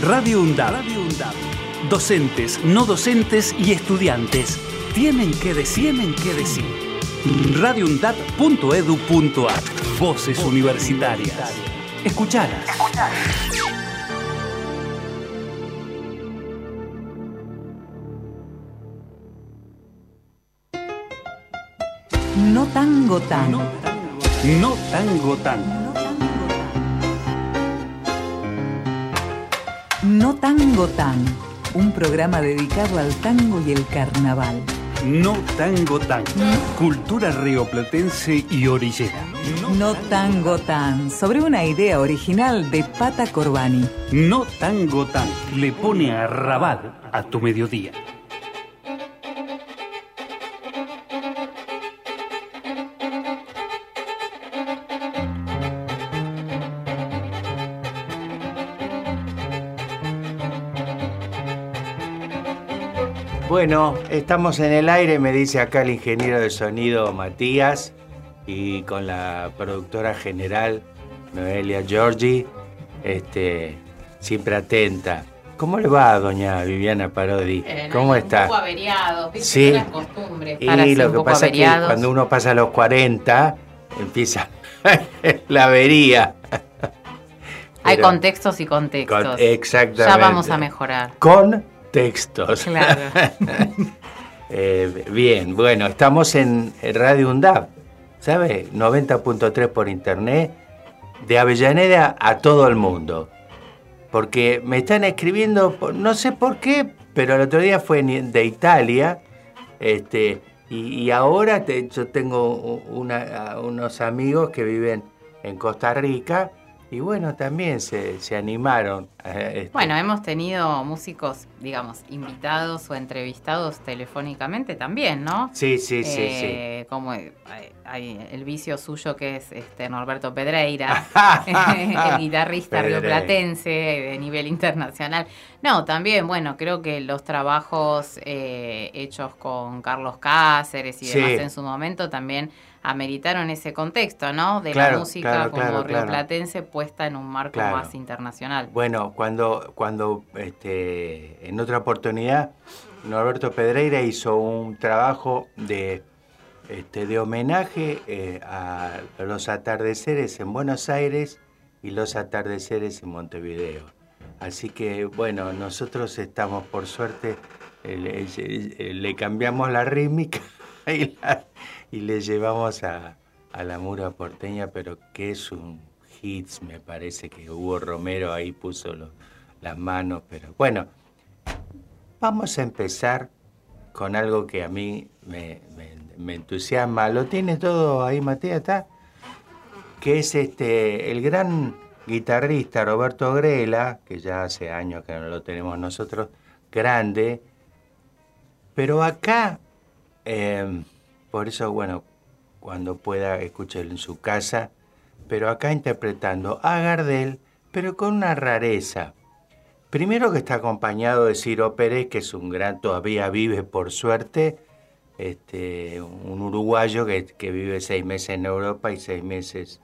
Radio UNDAB. Docentes, no docentes y estudiantes tienen que decir, tienen que decir. radioundab.edu.ar Voces universitarias. Escuchalas. No tango tan. No tango tan. No tango tan. Un programa dedicado al tango y el carnaval. No tango tan. Cultura rioplatense y orillera. No tango tan. Sobre una idea original de Pata Corbani. No tango tan. Le pone a rabal a tu mediodía. Bueno, estamos en el aire, me dice acá el ingeniero de sonido Matías y con la productora general Noelia Giorgi, este, siempre atenta. ¿Cómo le va, doña Viviana Parodi? Eh, ¿Cómo un está? poco averiado, ¿viste? Sí. Y lo un que pasa es que averiados. cuando uno pasa los 40, empieza la avería. Hay contextos y contextos. Con- exactamente. Ya vamos a mejorar. Con textos. Claro. Eh, bien, bueno, estamos en Radio UNDAP, ¿sabe? 90.3 por internet, de Avellaneda a todo el mundo. Porque me están escribiendo, no sé por qué, pero el otro día fue de Italia, este, y, y ahora te- yo tengo una- unos amigos que viven en Costa Rica, y bueno, también se, se animaron. eh, este, Bueno, hemos tenido músicos, digamos, invitados o entrevistados telefónicamente también, ¿no? sí, sí, sí, sí. Eh, Como hay, hay el vicio suyo que es este Norberto Pedreira, el guitarrista rioplatense de nivel internacional. No, también, bueno, creo que los trabajos eh, hechos con Carlos Cáceres y Sí. demás en su momento también ameritaron ese contexto, ¿no? De Claro, la música claro, como claro, rioplatense puesta en un marco más internacional. Bueno, cuando, cuando este, en otra oportunidad Norberto Pedreira hizo un trabajo de, este, de homenaje eh, a los atardeceres en Buenos Aires y los atardeceres en Montevideo. Así que, bueno, nosotros estamos, por suerte, le, le cambiamos la rítmica y, la- y le llevamos a, a la mura porteña, pero que es un hits, me parece que Hugo Romero ahí puso las manos, pero bueno, vamos a empezar con algo que a mí me, me- me entusiasma. ¿Lo tiene todo ahí, Matías? ¿Está? Que es este el gran guitarrista Roberto Grela, que ya hace años que no lo tenemos nosotros, grande, pero acá, eh, por eso, bueno, cuando pueda, escúchelo en su casa, pero acá interpretando a Gardel, pero con una rareza. Primero que está acompañado de Ciro Pérez, que es un gran, todavía vive por suerte, este, un uruguayo que, que vive seis meses en Europa y seis meses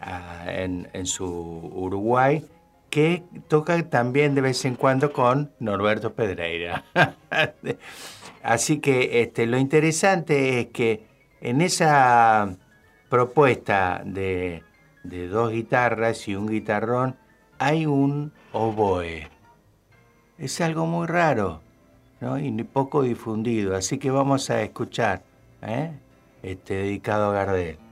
ah, en, en su Uruguay, que toca también de vez en cuando con Norberto Pedreira. Así que este, lo interesante es que en esa propuesta de, de dos guitarras y un guitarrón hay un oboe. Es algo muy raro ¿no? y poco difundido, así que vamos a escuchar, ¿eh? este, dedicado a Gardel.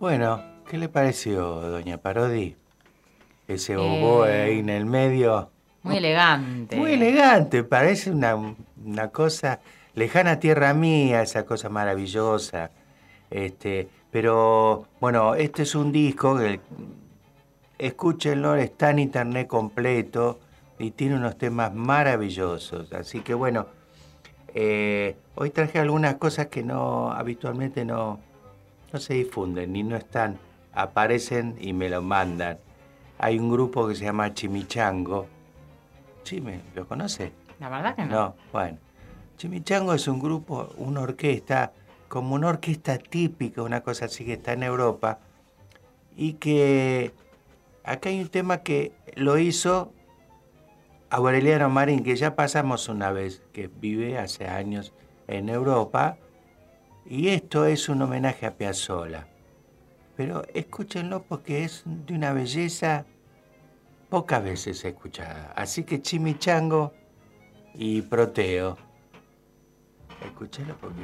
Bueno, ¿qué le pareció, doña Parodi? Ese oboe Eh, ahí en el medio. Muy elegante. Muy elegante, parece una, una cosa lejana tierra mía, esa cosa maravillosa. Este, pero bueno, este es un disco que escúchenlo, está en internet completo y tiene unos temas maravillosos. Así que bueno, eh, hoy traje algunas cosas que no habitualmente no, no se difunden ni no están, aparecen y me lo mandan. Hay un grupo que se llama Chimichango. Chime, ¿lo conoce? La verdad que no. No, bueno. Chimichango es un grupo, una orquesta, como una orquesta típica, una cosa así que está en Europa, y que acá hay un tema que lo hizo Aureliano Marín, que ya pasamos una vez, que vive hace años en Europa, y esto es un homenaje a Piazzolla. Pero escúchenlo porque es de una belleza pocas veces escuchada. Así que Chimichango y Proteo. Escúchenlo porque...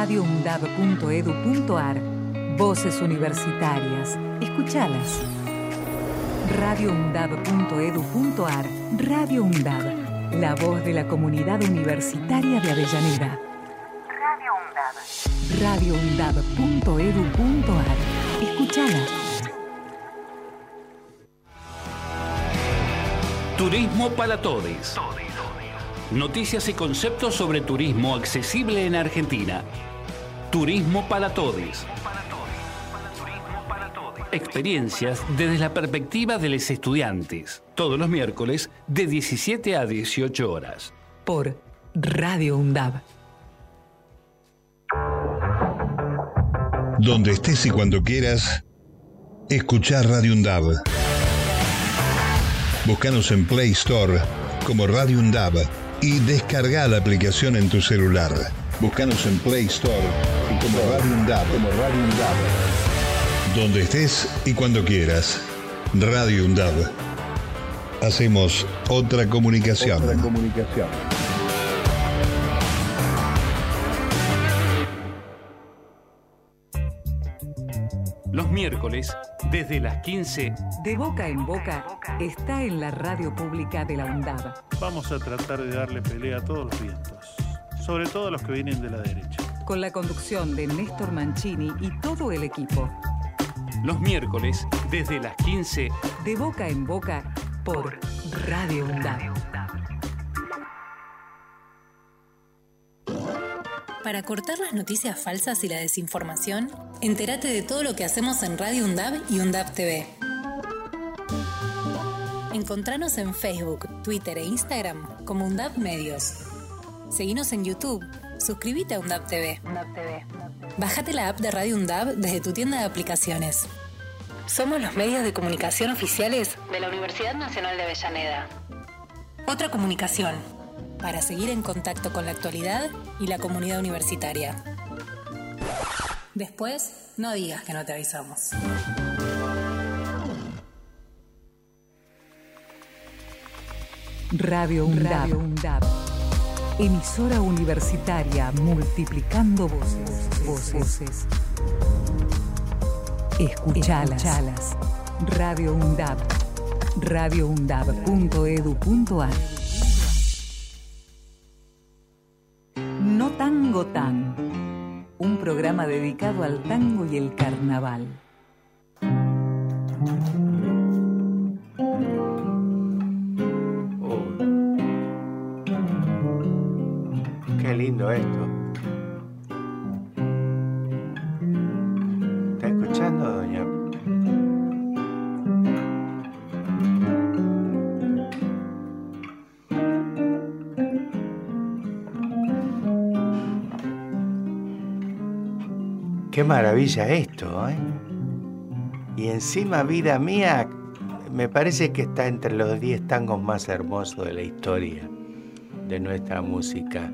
radioundab.edu.ar. Voces universitarias. Escuchalas. radioundab.edu.ar. Radio UNDAB. La voz de la comunidad universitaria de Avellaneda. Radio UNDAB. radioundab.edu.ar. Escuchala. Turismo para todos. Noticias y conceptos sobre turismo accesible en Argentina. Turismo para todos. Experiencias desde la perspectiva de los estudiantes. Todos los miércoles de 17 a 18 horas. Por Radio UNDAB. Donde estés y cuando quieras, escuchar Radio UNDAB. Búscanos en Play Store como Radio UNDAB y descarga la aplicación en tu celular. Búscanos en Play Store y como Radio UNDAB, como Radio UNDAB. Donde estés y cuando quieras. Radio UNDAB. Hacemos otra comunicación. Otra comunicación. Los miércoles, desde las 15, De boca en boca está en la radio pública de la UNDAB. Vamos a tratar de darle pelea a todos los vientos, sobre todo a los que vienen de la derecha. Con la conducción de Néstor Mancini y todo el equipo. los miércoles, desde las 15, De boca en boca por Radio UNDAB. Para cortar las noticias falsas y la desinformación, entérate de todo lo que hacemos en Radio UNDAB y UNDAB TV. Encontranos en Facebook, Twitter e Instagram como UNDAB Medios. Seguinos en YouTube. Suscríbete a UNDAB TV. Bájate la app de Radio UNDAB desde tu tienda de aplicaciones. Somos los medios de comunicación oficiales de la Universidad Nacional de Avellaneda. Otra comunicación para seguir en contacto con la actualidad y la comunidad universitaria. Después, no digas que no te avisamos. Radio UNDAB. Emisora universitaria multiplicando voces. Voces. Escuchalas. Radio UNDAB. radioundab.edu.ar No Tango Tan. Un programa dedicado al tango y el carnaval. Lindo esto. ¿Está escuchando, doña? Qué maravilla esto, ¿eh? Y encima, vida mía, me parece que está entre los 10 tangos más hermosos de la historia de nuestra música.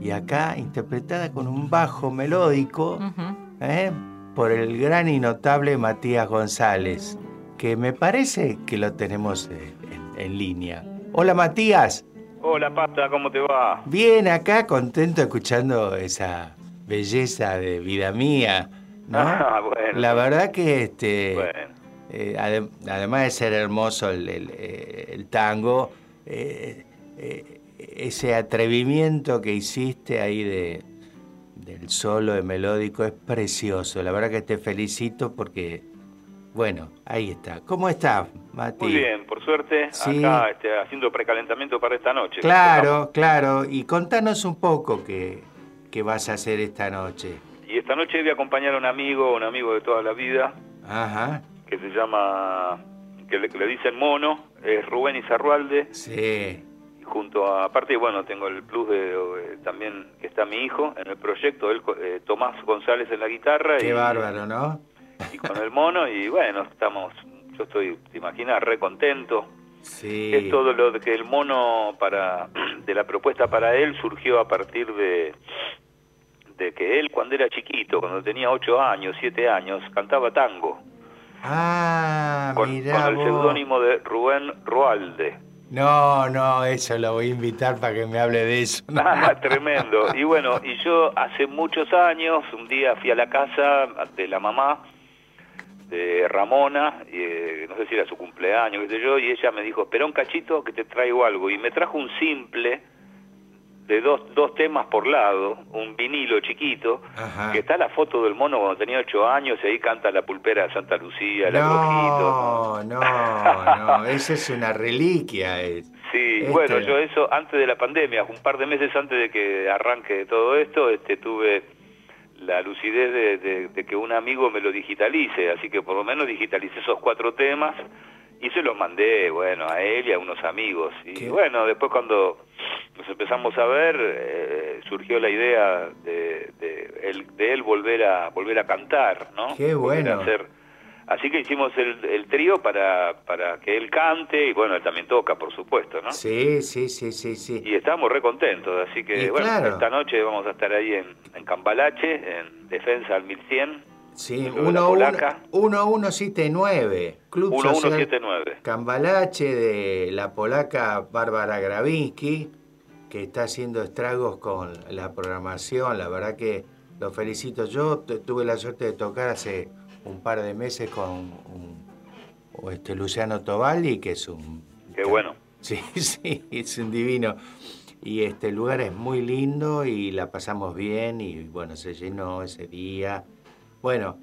Y acá interpretada con un bajo melódico. ¿eh? por el gran y notable Matías González, que me parece que lo tenemos eh, en, en línea. Hola Matías, Hola Pata, ¿cómo te va? bien acá, contento escuchando esa belleza de vida mía, ¿no? Ah, bueno. La verdad que este, Bueno, eh, adem- además de ser hermoso el, el- el tango, eh, eh, ese atrevimiento que hiciste ahí de, del solo de melódico es precioso. La verdad que te felicito porque, bueno, ahí está. ¿Cómo estás, Mati? muy bien, por suerte, Sí. acá este, haciendo precalentamiento para esta noche. Claro, claro. Y contanos un poco qué, qué vas a hacer esta noche. Y esta noche voy a acompañar a un amigo, un amigo de toda la vida, Ajá, que se llama, que le, que le dicen Mono, es Rubén Izarrualde, sí. Junto a, aparte, bueno, tengo el plus de eh, también que está mi hijo en el proyecto, él, eh, Tomás González en la guitarra. Qué y, bárbaro, ¿no? Y con el mono, y bueno, estamos, yo estoy, te imaginas, re contento. Sí. Es todo lo de que el mono para de la propuesta para él surgió a partir de de que él cuando era chiquito, cuando tenía ocho años, siete años, cantaba tango Ah, con, mirá con el seudónimo de Rubén Roalde. No, no, eso lo voy a invitar para que me hable de eso. Ah, tremendo. Y bueno, y yo hace muchos años, un día fui a la casa de la mamá de Ramona, eh, no sé si era su cumpleaños, qué sé yo, y ella me dijo, espera un cachito que te traigo algo. Y me trajo un simple de dos, dos temas por lado, un vinilo chiquito, Ajá. que está la foto del mono cuando tenía ocho años y ahí canta la pulpera de Santa Lucía, el No, no, no, eso es una reliquia. es. Sí, Este- bueno, yo eso antes de la pandemia, un par de meses antes de que arranque todo esto, este, tuve la lucidez de, de- de que un amigo me lo digitalice, así que por lo menos digitalicé esos cuatro temas y se los mandé, bueno, a él y a unos amigos. Y Qué- bueno, después cuando nos empezamos a ver, eh, surgió la idea de, de él, de él volver a volver a cantar, ¿no? Qué bueno. hacer- Así que hicimos el, el trío para, para que él cante y bueno, él también toca, por supuesto, ¿no? Sí, sí, sí, sí, sí. Y estamos re contentos, así que Y bueno, claro. esta noche vamos a estar ahí en, en Cambalache, en Defensa al 1100, Sí, Club de la Polaca. 1179, Club Social 1179. Cambalache de la polaca Bárbara Gravinsky, que está haciendo estragos con la programación. La verdad que lo felicito. Yo tu- tuve la suerte de tocar hace un par de meses con un- este Luciano Tobaldi, que es un... Qué bueno. Sí, sí, es un divino. Y este lugar es muy lindo y la pasamos bien y bueno, se llenó ese día. Bueno,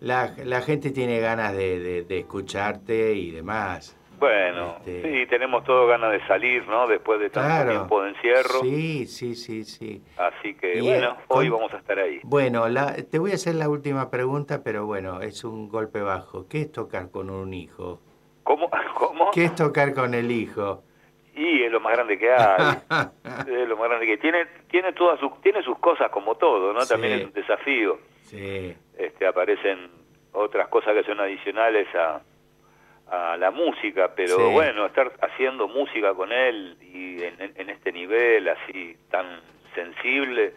la, la gente tiene ganas de, de- de escucharte y demás. Bueno, Este- sí, tenemos todo ganas de salir, ¿no? Después de tanto Claro. tiempo de encierro, Sí, sí, sí, sí. así que Y, bueno, eh, hoy vamos a estar ahí. Bueno, la- te voy a hacer la última pregunta, pero bueno, es un golpe bajo. ¿Qué es tocar con un hijo? ¿Cómo? ¿Cómo? ¿Qué es tocar con el hijo? Y es lo más grande que hay. es lo más grande que tiene. Tiene todas sus, tiene sus cosas como todo, ¿no? Sí. También es un desafío. Sí, este, aparecen otras cosas que son adicionales a, a la música, pero Sí. bueno, estar haciendo música con él y en, en- en este nivel así tan sensible,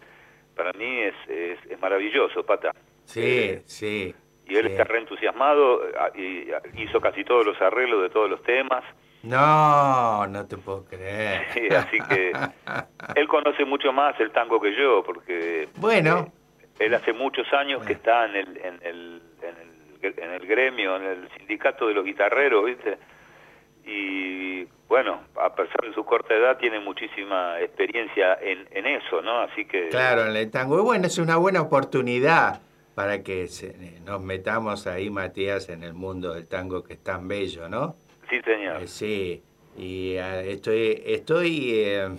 para mí es, es, es maravilloso, Pata. sí, Eh, sí. y él sí. está reentusiasmado y ah, hizo casi todos los arreglos de todos los temas, No, no te puedo creer. Sí, así que él conoce mucho más el tango que yo, porque Bueno. eh, él hace muchos años que está en el, en el, en el, en el gremio, en el sindicato de los guitarreros, ¿viste? Y bueno, a pesar de su corta edad, tiene muchísima experiencia en, en eso, ¿no? Así que Claro, en el tango. Y bueno, es una buena oportunidad para que se- nos metamos ahí, Matías, en el mundo del tango que es tan bello, ¿no? sí, señor. Eh, sí, y eh, estoy, estoy eh,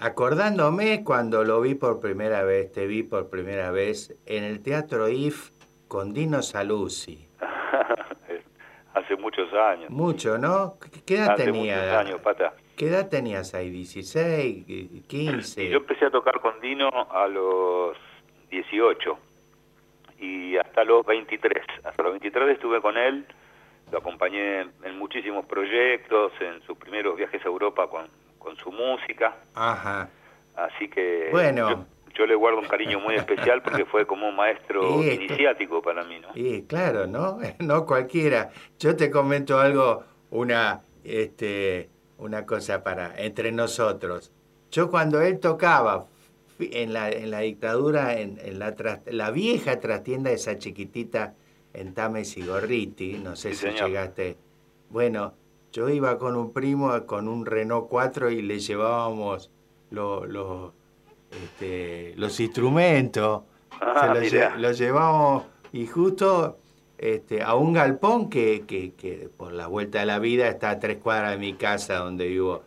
acordándome cuando lo vi por primera vez, te vi por primera vez en el Teatro IF con Dino Saluzzi. hace muchos años. Mucho, ¿no? ¿Qué- ¿Qué edad Hace tenía? muchos años, Pata. ¿Qué edad tenías ahí? ¿16? ¿15? Y yo empecé a tocar con Dino a los 18 y hasta los 23. Hasta los 23 estuve con él, lo acompañé en, en muchísimos proyectos, en sus primeros viajes a Europa con, con su música, Ajá. así que Bueno. yo, yo le guardo un cariño muy especial porque fue como un maestro iniciático para mí, ¿no? Y claro, ¿no? No cualquiera. Yo te comento algo, una, este, una cosa para entre nosotros. Yo cuando él tocaba en la, en la dictadura, en, en la, tras- la vieja trastienda esa chiquitita en Tames y Gorriti, no sé Sí, si señor. llegaste. Bueno, yo iba con un primo con un Renault 4 y le llevábamos lo- lo- este, los instrumentos. Ah, Se lo, mirá. lle- lo llevamos y justo este, a un galpón que, que, que por la vuelta de la vida está a tres cuadras de mi casa donde vivo.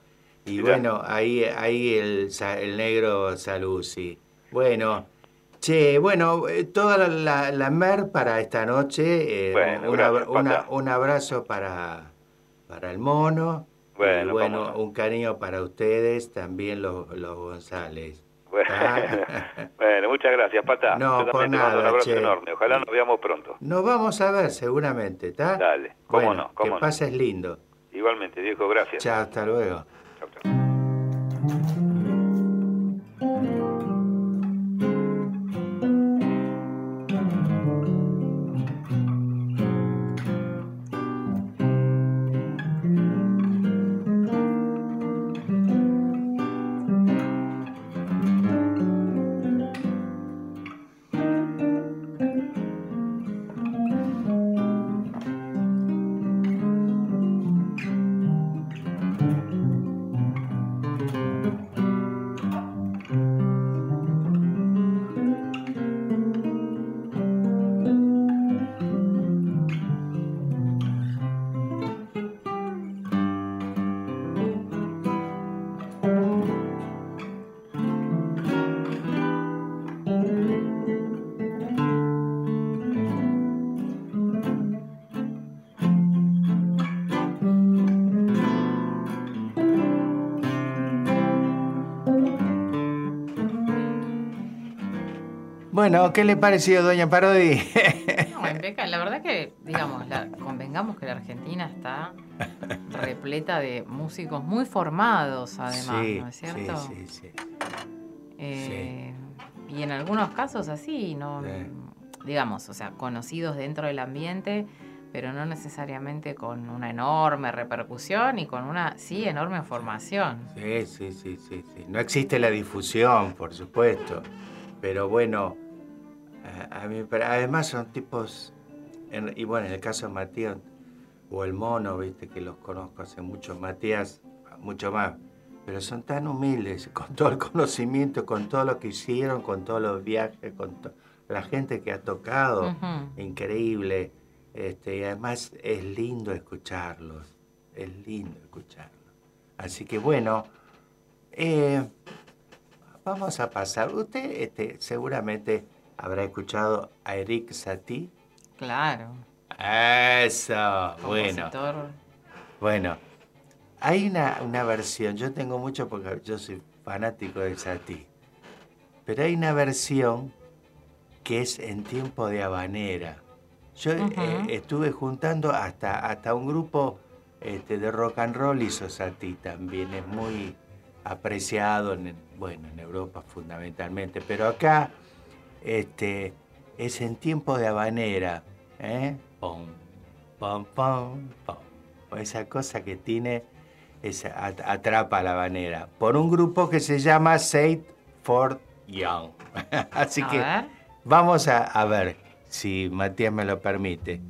Y Mirá. bueno, ahí, ahí el, el negro Saluzzi. Bueno, che, bueno, eh, toda la, la, la mer para esta noche. eh, Bueno, un, gracias, abra- una- un abrazo para, para el mono. Bueno, y bueno, un cariño para ustedes, también los, los González. Bueno, Ah. bueno, muchas gracias, Pata. No, por mando un nada, abrazo che. enorme. Ojalá nos veamos pronto. Nos vamos a ver seguramente, ¿está? Dale, cómo Bueno, no, cómo que no. pases lindo. Igualmente, Diego, gracias. Chao, hasta luego. Bueno, ¿qué le pareció, doña Parodi? No. La verdad que, digamos, la- convengamos que la Argentina está repleta de músicos muy formados, además, sí, ¿no es cierto? sí, sí, sí. Eh, Y en algunos casos así, no, Sí. digamos, o sea, conocidos dentro del ambiente, pero no necesariamente con una enorme repercusión y con una, sí, enorme formación. Sí, sí, sí, sí, sí. No existe la difusión, por supuesto. Pero bueno, a, a mí, pero además son tipos, en- y bueno, en el caso de Matías o el mono, viste, que los conozco hace mucho, Matías, mucho más, pero son tan humildes, con todo el conocimiento, con todo lo que hicieron, con todos los viajes, con to- la gente que ha tocado, increíble. Este, y además es lindo escucharlos, es lindo escucharlos. Así que bueno, eh, vamos a pasar. Usted este, seguramente habrá escuchado a Eric Satie. Claro. Eso, bueno. compositor. Bueno, hay una, una versión, yo tengo mucho porque yo soy fanático de Satie, pero hay una versión que es en tiempo de habanera. Yo eh, estuve juntando hasta, hasta un grupo este, de rock and roll hizo Satie también, es muy apreciado, en, bueno, en Europa fundamentalmente, pero acá este, es en tiempo de habanera, ¿eh? Pom, pom, pom, pom. Esa cosa que tiene, esa, at- atrapa a la habanera, por un grupo que se llama Saint for Young. Así A que ver. vamos a, a ver si Matías me lo permite.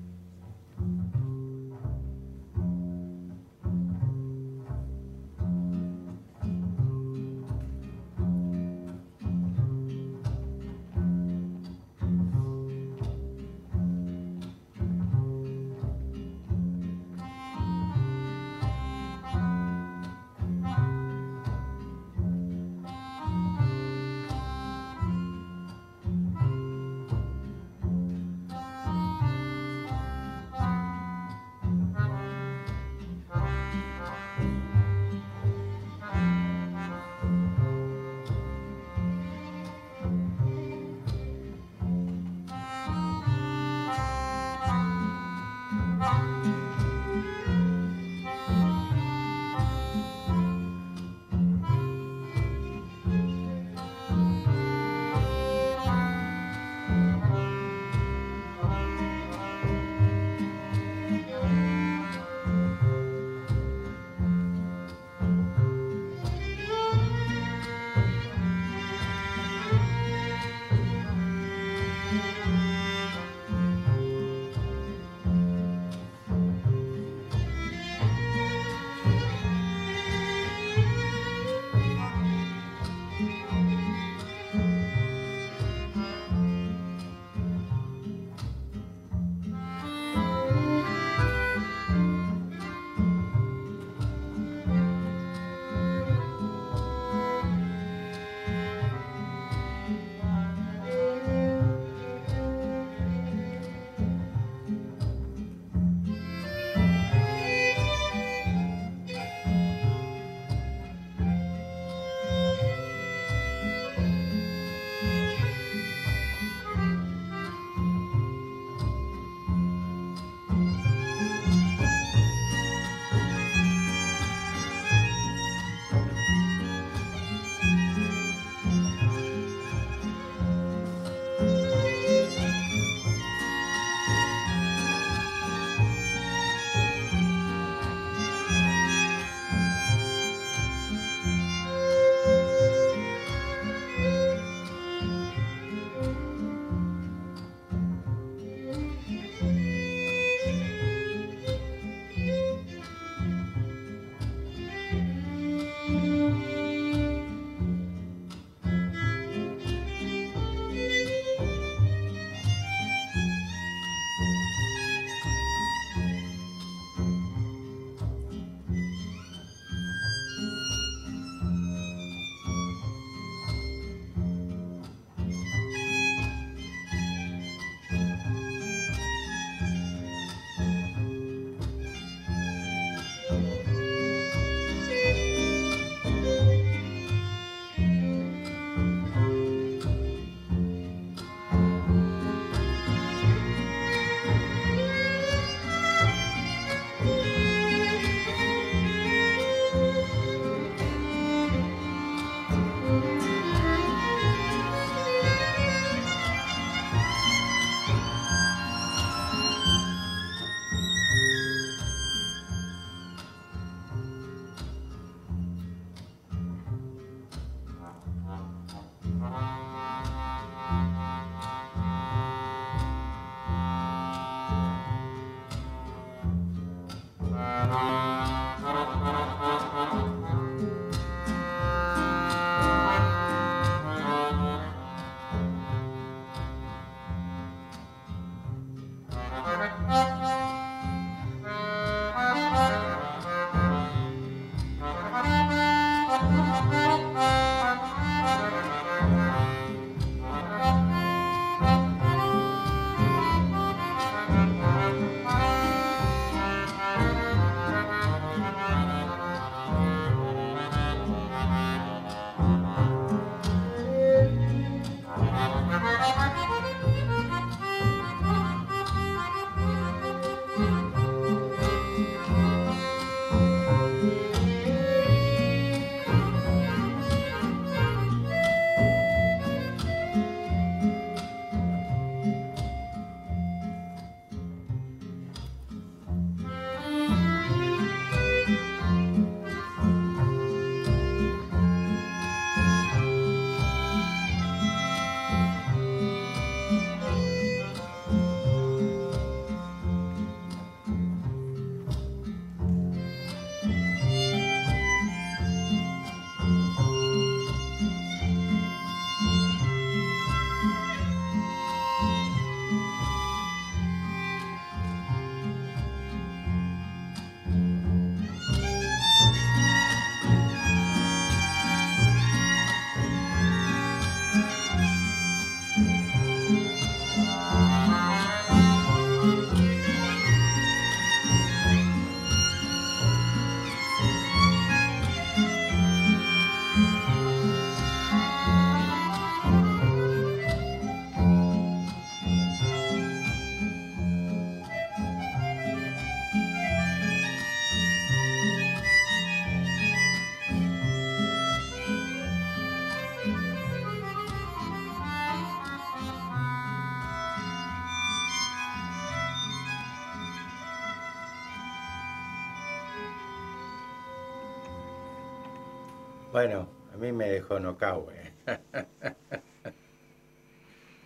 Bueno, a mí me dejó eh.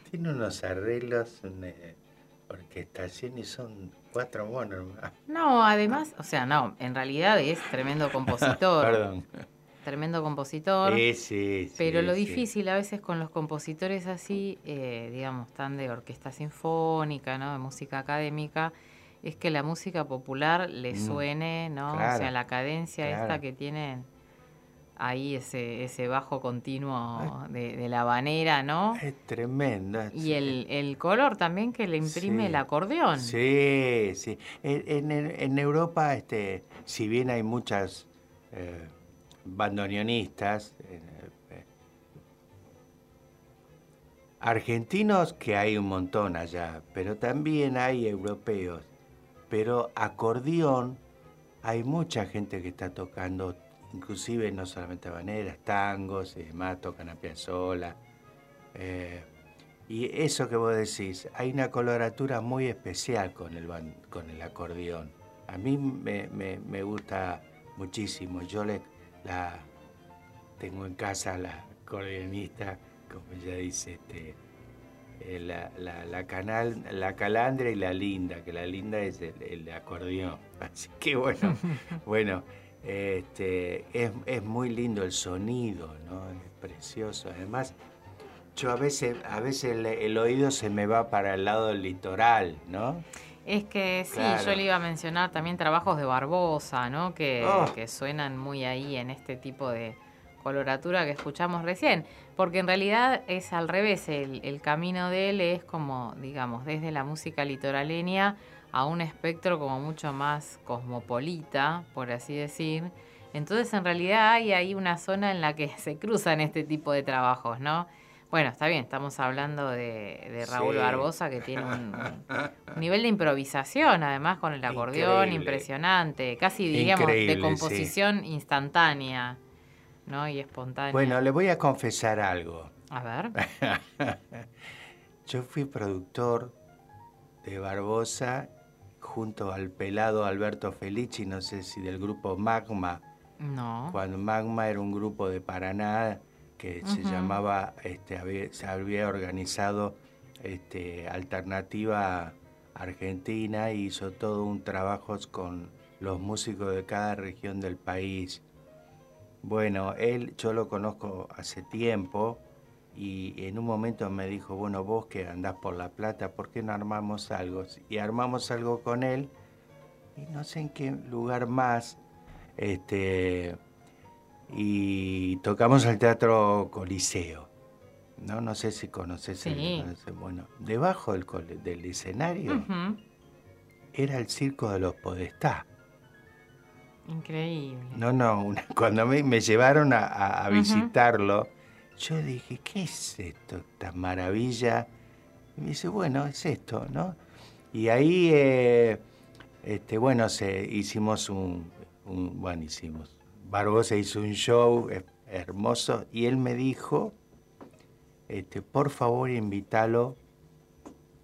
Tiene unos arreglos, una orquestación y son cuatro monos. No, además, o sea, no, en realidad es tremendo compositor. Perdón. Tremendo compositor. Sí, sí, sí, Pero lo sí. difícil a veces con los compositores así, eh, digamos, tan de orquesta sinfónica, ¿no? De música académica, es que la música popular le Mm, suene, ¿no? o sea, la cadencia esta que tienen ahí, ese, ese bajo continuo de, de la habanera, ¿no? Es tremendo. Y el, el color también que le imprime Sí. el acordeón. Sí, sí. En, en- en Europa, este, si bien hay muchas eh, bandoneonistas, eh, eh, argentinos que hay un montón allá, pero también hay europeos. Pero acordeón, hay mucha gente que está tocando, inclusive no solamente habaneras, tangos y demás, tocan a Piazzolla. Eh, y eso que vos decís, hay una coloratura muy especial con el, con el acordeón. A mí me, me- me gusta muchísimo. Yo le, la tengo en casa la acordeonista, como ella dice, este, eh, la, la, la canal, la calandra y la linda, que la linda es el, el acordeón. Así que bueno, bueno, este, es, es muy lindo el sonido, ¿no? Es precioso. Además, yo a veces, a veces el, el oído se me va para el lado del litoral, ¿no? Es que sí, Claro. yo le iba a mencionar también trabajos de Barbosa, ¿no? Que, Oh. que suenan muy ahí en este tipo de coloratura que escuchamos recién. Porque en realidad es al revés, el, el camino de él es como, digamos, desde la música litoraleña a un espectro como mucho más cosmopolita, por así decir. Entonces en realidad hay ahí una zona en la que se cruzan este tipo de trabajos, ¿no? Bueno, está bien, estamos hablando de, de Raúl Sí. Barbosa, que tiene un, un nivel de improvisación, además con el acordeón, Increíble. impresionante, casi diríamos Increíble, de composición instantánea, ¿no? Y espontánea. Bueno, le voy a confesar algo. A ver. Yo fui productor de Barbosa junto al pelado Alberto Felici, no sé si del grupo Magma, No. cuando Magma era un grupo de Paraná que se llamaba, este, había- se había organizado este, Alternativa Argentina y hizo todo un trabajo con los músicos de cada región del país. Bueno, él yo lo conozco hace tiempo y en un momento me dijo, bueno, vos que andás por La Plata, ¿por qué no armamos algo? Y armamos algo con él y no sé en qué lugar más, este, y tocamos al Teatro Coliseo. No, no sé si conoces el- Sí. Bueno, debajo del, escenario era el circo de los Podestá. Increíble. No, no, una- cuando me, me llevaron a, a- a Ujú. visitarlo, yo dije, ¿qué es esto? Esta maravilla. Y me dice, bueno, es esto, ¿no? Y ahí, eh, este, bueno, hicimos un, bueno, hicimos, Barbosa hizo un show hermoso y él me dijo, este, por favor, invítalo.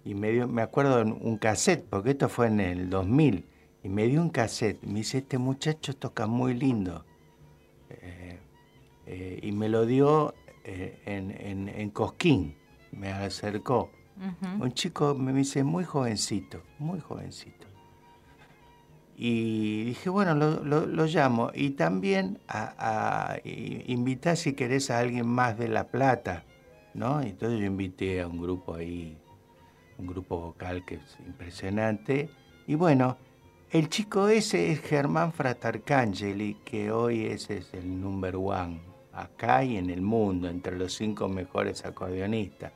Y me dio, me acuerdo un cassette, porque esto fue en el 2000, y me dio un cassette. Me dice, este muchacho toca muy lindo. Eh, eh, y me lo dio eh, en, en- en Cosquín, me acercó. Un chico me dice, muy jovencito, muy jovencito. Y dije, bueno, lo, lo- lo llamo. Y también a, a- i- invitá si querés a alguien más de La Plata, ¿no? Y Entonces yo invité a un grupo ahí, un grupo vocal que es impresionante. Y bueno, el chico ese es Germán Fratarcangeli, que hoy ese es el number one, acá y en el mundo, entre los cinco mejores acordeonistas.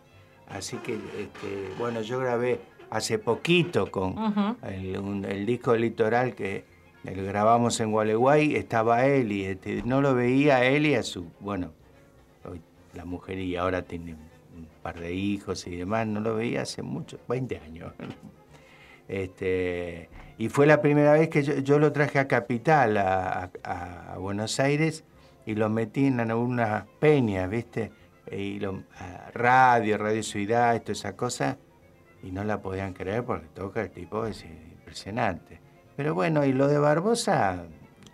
Así que, este, bueno, yo grabé hace poquito con el, un- el disco Litoral que el grabamos en Gualeguay, estaba él y este, no lo veía a él y a su, bueno, la mujer y ahora tiene un, un par de hijos y demás, no lo veía hace mucho, 20 años. Este, y fue la primera vez que yo, yo lo traje a Capital, a, a- a Buenos Aires, y lo metí en unas peñas, ¿viste? Y lo, radio, Radio Ciudad, y toda esa cosa, y no la podían creer porque toca el tipo, es impresionante. Pero bueno, y lo de Barbosa,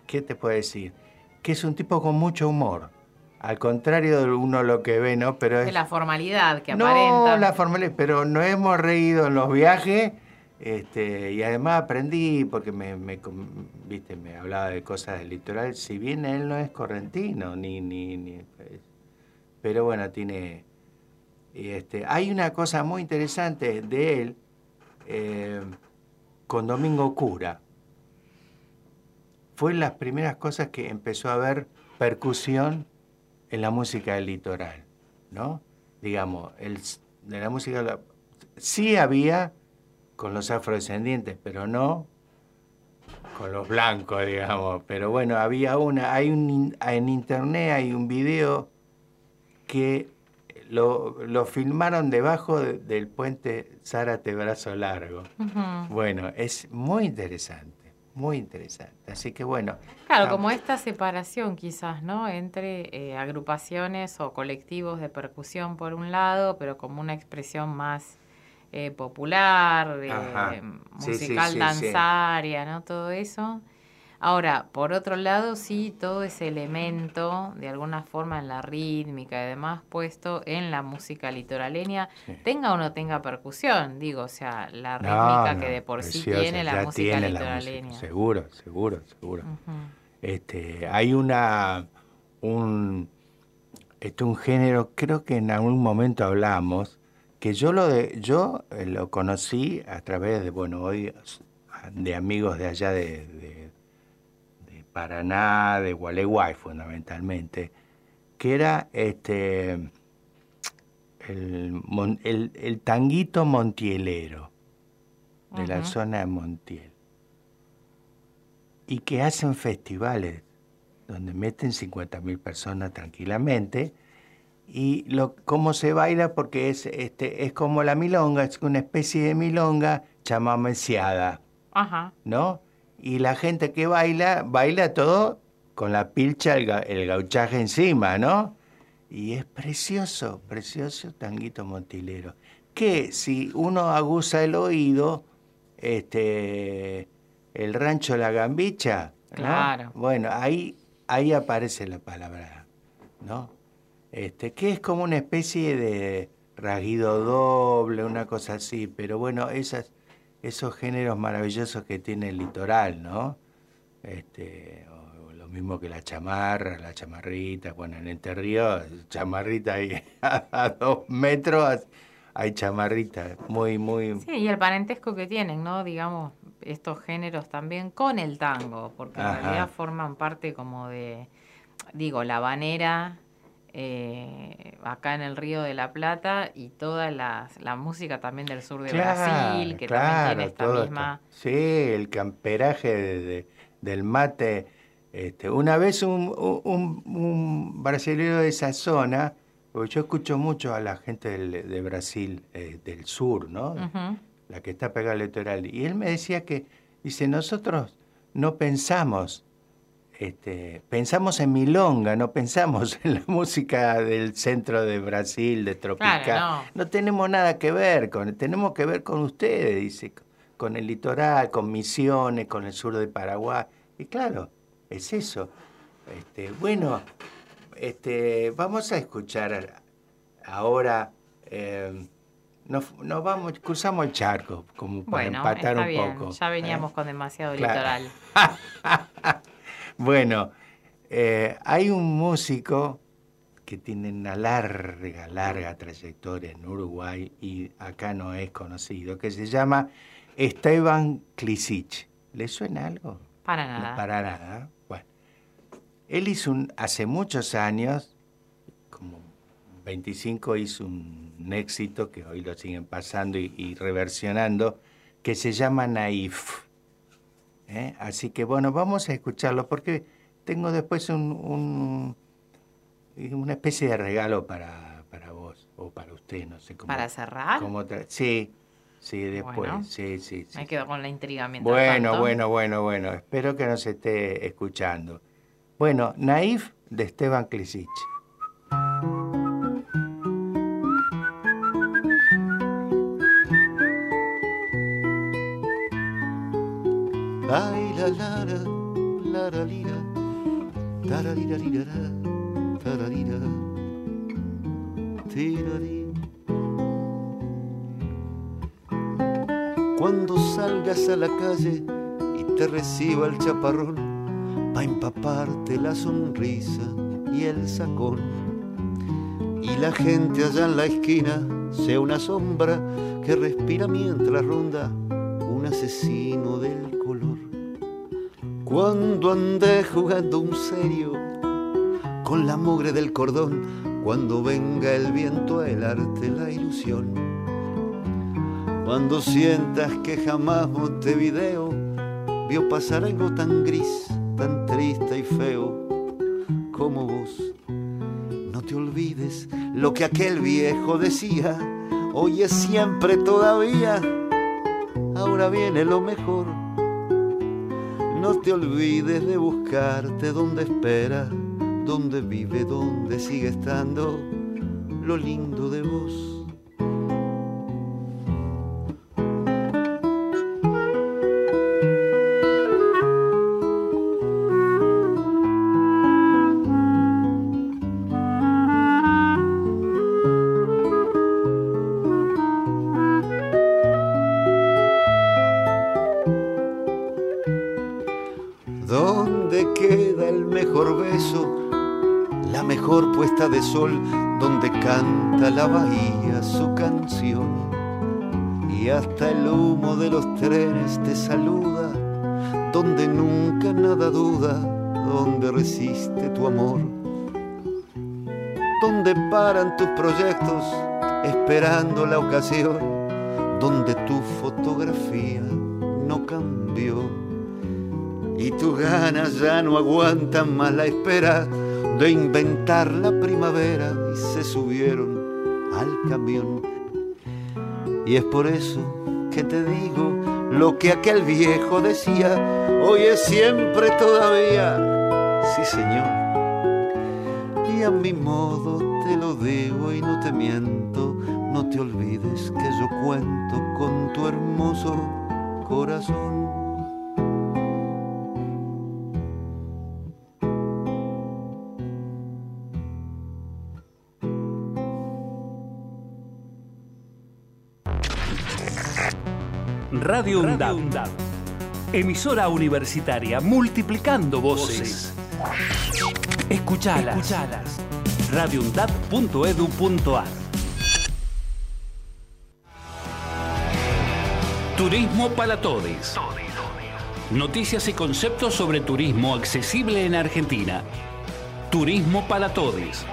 ¿qué te puedo decir? Que es un tipo con mucho humor, al contrario de uno lo que ve, ¿no? Pero De es, la formalidad que no, aparenta. la formalidad, pero nos hemos reído en los viajes este, y además aprendí, porque me, viste, me hablaba de cosas del litoral, si bien él no es correntino, ni, ni, ni pero bueno, tiene, este, hay una cosa muy interesante de él eh, con Domingo Cura. Fue las primeras cosas que empezó a haber percusión en la música del litoral, ¿no? Digamos, el, de la música sí había con los afrodescendientes, pero no con los blancos, digamos. Pero bueno, había una, hay un en internet hay un video que lo, lo filmaron debajo de- del puente Zárate Brazo Largo. Bueno, es muy interesante, muy interesante. Así que bueno. Claro, como esta separación quizás, ¿no? Entre eh, agrupaciones o colectivos de percusión por un lado, pero como una expresión más eh, popular, eh, musical sí, sí. danzaria, ¿no? Todo eso. Ahora, por otro lado, sí, todo ese elemento, de alguna forma en la rítmica y demás, puesto en la música litoraleña, Sí. tenga o no tenga percusión, digo, o sea, la rítmica no, que de por sí preciosa, tiene la música tiene la litoraleña. música, seguro, seguro, seguro. Este, hay una un este, un género, creo que en algún momento hablamos, que yo lo de, yo eh, lo conocí a través de, bueno, hoy de amigos de allá de, de, de Paraná, de Gualeguay fundamentalmente, que era este el, mon- el, el tanguito montielero de la zona de Montiel. Y que hacen festivales donde meten 50.000 personas tranquilamente y lo cómo se baila porque es este es como la milonga, es una especie de milonga chamameciada, Ajá. ¿no? Y la gente que baila baila todo con la pilcha el, ga- el gauchaje encima, ¿no? Y es precioso, precioso tanguito montilero. Que si uno aguza el oído, este, el rancho La Gambicha, ¿no? Claro. Bueno, ahí, ahí aparece la palabra, ¿no? Este, que es como una especie de rasguido doble, una cosa así, pero bueno, esas, esos géneros maravillosos que tiene el litoral, ¿no? Este, o- o lo mismo que la chamarra, la chamarrita, bueno, en Entre Ríos, chamarrita ahí a dos metros, hay chamarrita, muy, muy... Sí, y el parentesco que tienen, ¿no? Digamos, estos géneros también con el tango, porque en realidad forman parte como de, digo, la banera eh, acá en el Río de la Plata y toda la, la música también del sur de Brasil, que también tiene esta misma... esto. Sí, el camperaje de- de- del mate. Este, una vez un, un, un brasileño de esa zona, porque yo escucho mucho a la gente del- de Brasil, eh, del sur, ¿no? La que está pegada al litoral. Y él me decía que, dice, nosotros no pensamos, este, pensamos en milonga, no pensamos en la música del centro de Brasil, de tropical. Claro, no. no tenemos nada que ver con, tenemos que ver con ustedes, dice, con el litoral, con Misiones, con el sur de Paraguay. Y claro, es eso. Este, bueno, este, vamos a escuchar ahora, eh, nos, nos vamos, cruzamos el charco, como para Bueno, empatar está un bien, poco. ya veníamos ¿eh? con demasiado Claro. litoral. Bueno, eh, hay un músico que tiene una larga, larga trayectoria en Uruguay y acá no es conocido, que se llama Esteban Klisic. ¿Le suena algo? Para No, nada. para nada. Bueno, él hizo un, hace muchos años, como 25, hizo un éxito que hoy lo siguen pasando y, y reversionando, que se llama Naif. ¿Eh? Así que bueno, vamos a escucharlo porque tengo después un, un- una especie de regalo para, para vos o para usted, no sé cómo. ¿Para cerrar? cómo sí, sí, después. Bueno. sí, sí, sí. Me quedo con la intriga mientras Bueno, tanto. bueno, bueno, bueno. Espero que nos esté escuchando. Bueno, Naif de Esteban Klisic. Tararira tararira. Cuando salgas a la calle y te reciba el chaparrón, va a empaparte la sonrisa y el sacón. Y la gente allá en la esquina sea una sombra que respira mientras ronda un asesino del color. Cuando ande jugando un serio con la mugre del cordón, cuando venga el viento a helarte la ilusión. Cuando sientas que jamás Montevideo vio pasar algo tan gris, tan triste y feo como vos. No te olvides lo que aquel viejo decía, hoy es siempre todavía, ahora viene lo mejor. Te olvides de buscarte donde espera, donde vive, donde sigue estando lo lindo de vos. Puesta de sol donde canta la bahía su canción. Y hasta el humo de los trenes te saluda, donde nunca nada duda, donde resiste tu amor. Donde paran tus proyectos esperando la ocasión, donde tu fotografía no cambió y tus ganas ya no aguantan más la espera de inventar la primavera y se subieron al camión. Y es por eso que te digo lo que aquel viejo decía, hoy es siempre todavía, sí señor. Y a mi modo te lo digo y no te miento, no te olvides que yo cuento con tu hermoso corazón. Radio UNDAB. Emisora universitaria multiplicando voces. Escuchalas. Escuchalas. radioundab.edu.ar Turismo para todos. Noticias y conceptos sobre turismo accesible en Argentina. Turismo para todos.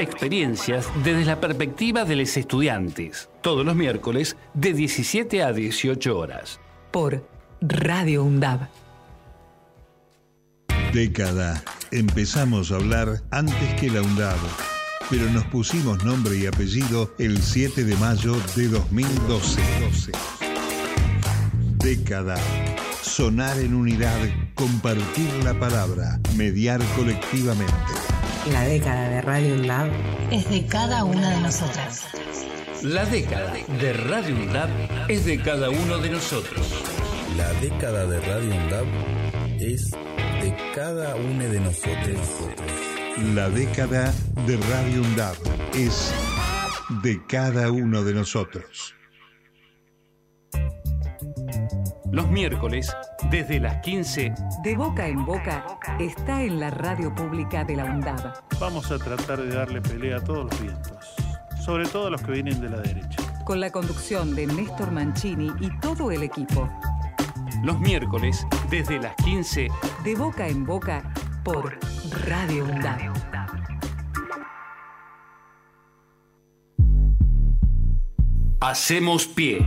Experiencias desde la perspectiva de los estudiantes. Todos los miércoles de 17 a 18 horas. Por Radio UNDAB. Década. Empezamos a hablar antes que la UNDAB, pero nos pusimos nombre y apellido el 7 de mayo de 2012. Década. Sonar en unidad, compartir la palabra, mediar colectivamente. La década de Radio UNDAB Es de cada una de nosotras. La década de Radio UNDAB es de cada uno de nosotros. La década de Radio UNDAB es de cada uno de nosotros. La década de Radio UNDAB es de cada uno de nosotros. Los miércoles, desde las 15, De boca en boca está en la radio pública de la UNDAB. Vamos a tratar de darle pelea a todos los vientos, sobre todo a los que vienen de la derecha. Con la conducción de Néstor Mancini y todo el equipo. los miércoles, desde las 15, De boca en boca por Radio UNDAB. hacemos pie.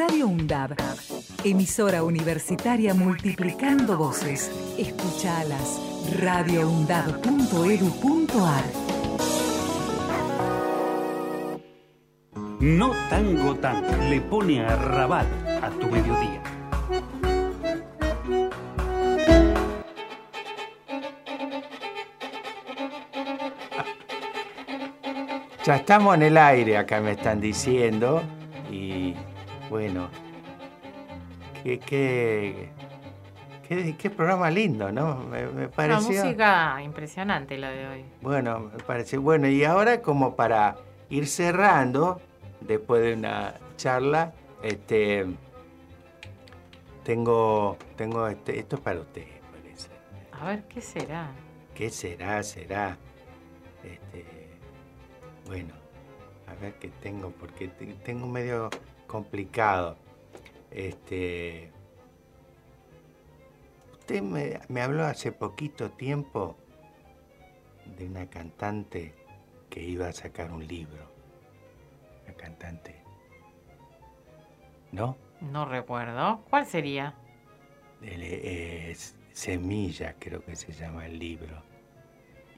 Radio UNDAB, emisora universitaria multiplicando voces. Escuchalas. radioundab.edu.ar No tango tan le pone a rabat a tu mediodía. Ya estamos en el aire, acá me están diciendo. Y bueno, qué, qué, qué, qué programa lindo, ¿no? Me, me Una pareció. música impresionante la de hoy. Bueno, me parece. Bueno, y ahora como para ir cerrando, después de una charla, este tengo, tengo este, esto es para usted, parece. A ver, ¿qué será? ¿Qué será? ¿Será? Este, bueno, a ver qué tengo, porque te- tengo medio complicado. Este, usted me, me habló hace poquito tiempo de una cantante que iba a sacar un libro. Una cantante. ¿No? No recuerdo. ¿Cuál sería? El, eh, Semilla, creo que se llama el libro.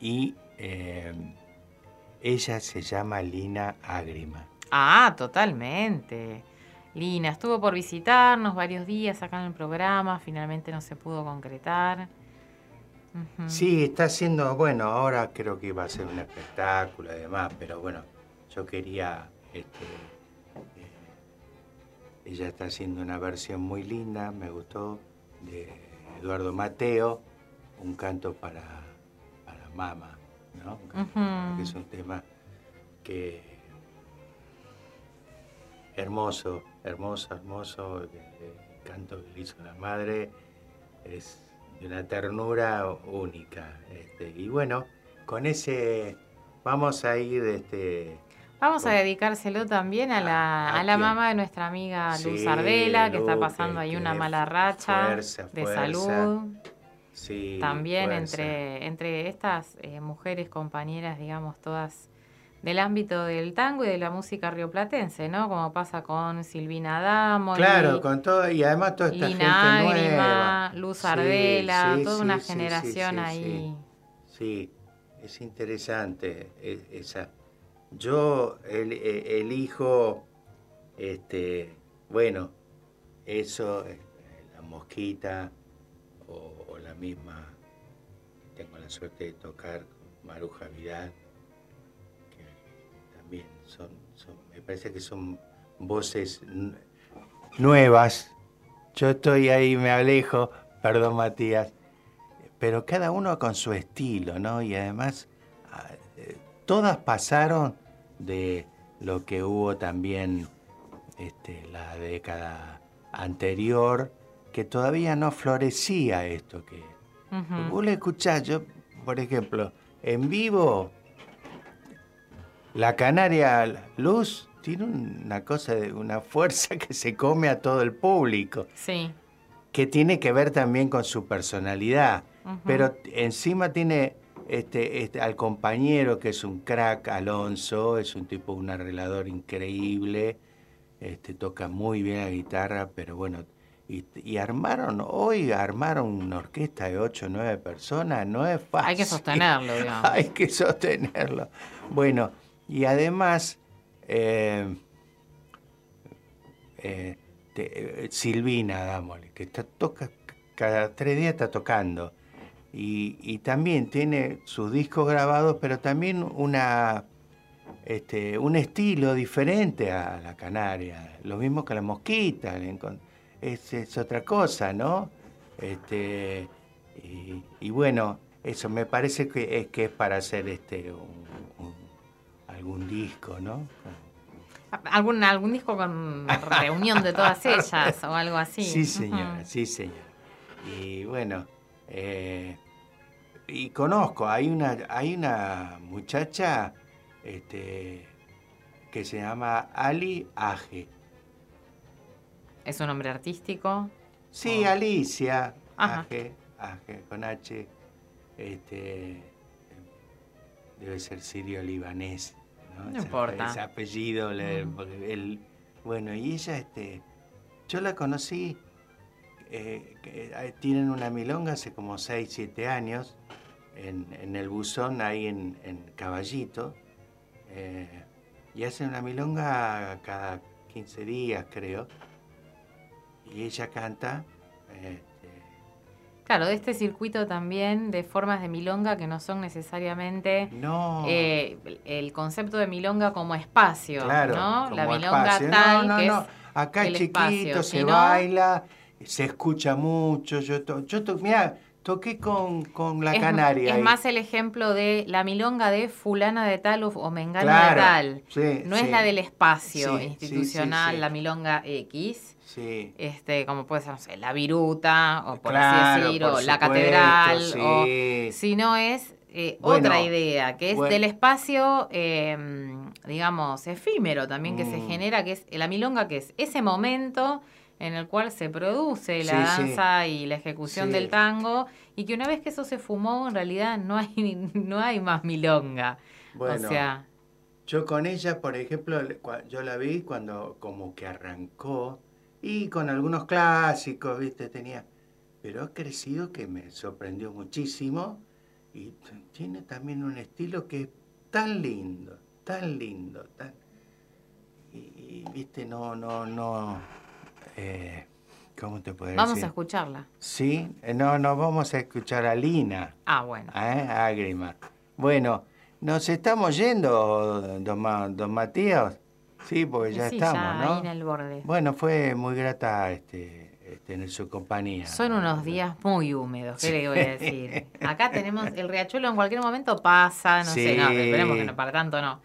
Y eh, ella se llama Lina Ágrima. Ah, totalmente. Lina estuvo por visitarnos varios días acá en el programa, finalmente no se pudo concretar. Sí, está haciendo, bueno, ahora creo que iba a ser un espectáculo y demás, pero bueno, yo quería, este, eh, ella está haciendo una versión muy linda, me gustó, de Eduardo Mateo, un canto para, para mama, ¿no? Un canto que es un tema que hermoso, hermoso, hermoso, el, canto que le hizo la madre es de una ternura única. este, y bueno, con ese vamos a ir este, Vamos a dedicárselo también a la, ¿A a la mamá de nuestra amiga Luz Sí, Ardela, que está pasando ahí una mala racha fuerza, de fuerza. salud. sí, También fuerza. entre, entre estas eh, mujeres compañeras, digamos, todas del ámbito del tango y de la música rioplatense, ¿no? Como pasa con Silvina Damo, Claro, con todo, y además toda esta Lina gente nueva. Luz Ardela, sí, toda sí, una generación ahí. Sí, es interesante e- esa. Yo el- e- elijo, este, bueno, eso, eh, la mosquita o, o la misma, tengo la suerte de tocar con Maruja Vidal, son, son- me parece que son voces nuevas. Yo estoy ahí, me alejo, perdón Matías, pero cada uno con su estilo, ¿no? Y además, ah, eh, todas pasaron de lo que hubo también este, la década anterior, que todavía no florecía esto que... Ujú. Vos le escuchás, yo, por ejemplo, en vivo, la Canaria Luz tiene una cosa, de una fuerza que se come a todo el público Sí. que tiene que ver también con su personalidad. Pero encima tiene este, este, al compañero que es un crack, Alonso, es un tipo, un arreglador increíble, este, toca muy bien la guitarra, pero bueno, y, y armaron, hoy armaron una orquesta de 8 o 9 personas, no es fácil. Hay que sostenerlo, digamos. Hay que sostenerlo. Bueno, y además, eh, eh, te- eh, Silvina, dámosle, que está, toca cada tres días está tocando. Y, también tiene sus discos grabados, pero también una este, un estilo diferente a la canaria. Lo mismo que la mosquita. Es, es otra cosa, ¿no? Este, y, bueno, eso me parece que es, que es para hacer este un- algún disco, ¿no? ¿Algún, algún disco con reunión de todas ellas o algo así? Sí, señora, sí, señora. Y bueno, eh, y conozco, hay una, hay una muchacha este, que se llama Ali Aje. ¿Es un nombre artístico? Sí, Alicia. Aje, Aje, con H. Este, debe ser sirio-libanés. No, No Ese- importa. Ese apellido, le- Mm. él- bueno, y ella, este, yo la conocí, eh, eh, tienen una milonga hace como 6, 7 años, en, en el buzón ahí en, en Caballito, eh, y hacen una milonga cada 15 días, creo, y ella canta, eh, Claro, de este circuito también de formas de milonga que no son necesariamente No. eh, el concepto de milonga como espacio, Claro, ¿no? como La milonga espacio. No, tal no, que no. es Acá el es chiquito, espacio, se sino- baila, se escucha mucho. Yo, to, yo to- mira, toqué con, con la es, canaria. es ahí. más el ejemplo de la milonga de fulana de tal o, mengana Claro, de tal. sí, no sí. es la del espacio Sí, institucional, la milonga X. Sí. Este, como puede ser, no sé, la viruta, o por Claro, así decir, por o la catedral, o si no es eh, Bueno, otra idea, que es bueno. del espacio, eh, digamos, efímero también que se Mm. genera, que es la milonga, que es ese momento en el cual se produce la Sí, sí. danza y la ejecución Sí. del tango, y que una vez que eso se fumó, en realidad no hay, no hay más milonga. Bueno, o sea, Yo con ella, por ejemplo, yo la vi cuando como que arrancó y con algunos clásicos, ¿viste? Tenía, pero ha crecido que me sorprendió muchísimo y tiene también un estilo que es tan lindo, tan lindo, tan... Y, y, ¿viste? No, no, no... eh, ¿Cómo te puedo vamos decir? a escucharla. Sí, eh, no, no, vamos a escuchar a Lina. Ah, bueno. ¿Eh? Ágrima. Bueno, nos estamos yendo, don, Ma- don Matías. Sí, porque ya Sí, estamos, ya ¿no? ahí en el borde. Bueno, fue muy grata este, este, tener su compañía. Son unos días muy húmedos, ¿qué le voy a decir? Acá tenemos, el riachuelo en cualquier momento pasa, no sé, no, esperemos que no, para tanto no.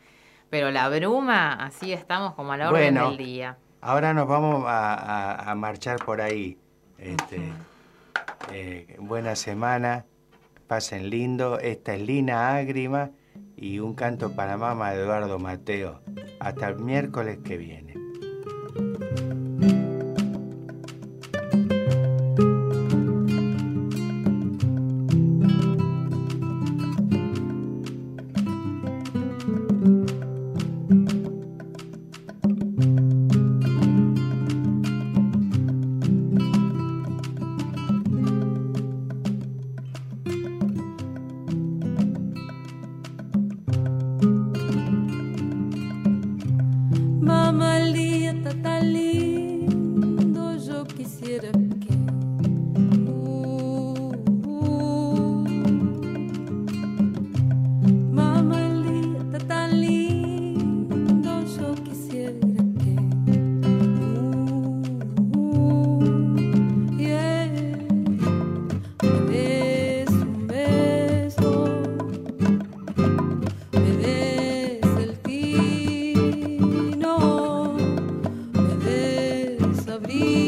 Pero la bruma, así estamos como a la orden Bueno, del día. Ahora nos vamos a, a- a marchar por ahí. Este, eh, buena semana, pasen lindo. Esta es Lina Ágrima y un canto para mamá de Eduardo Mateo. Hasta el miércoles que viene. You.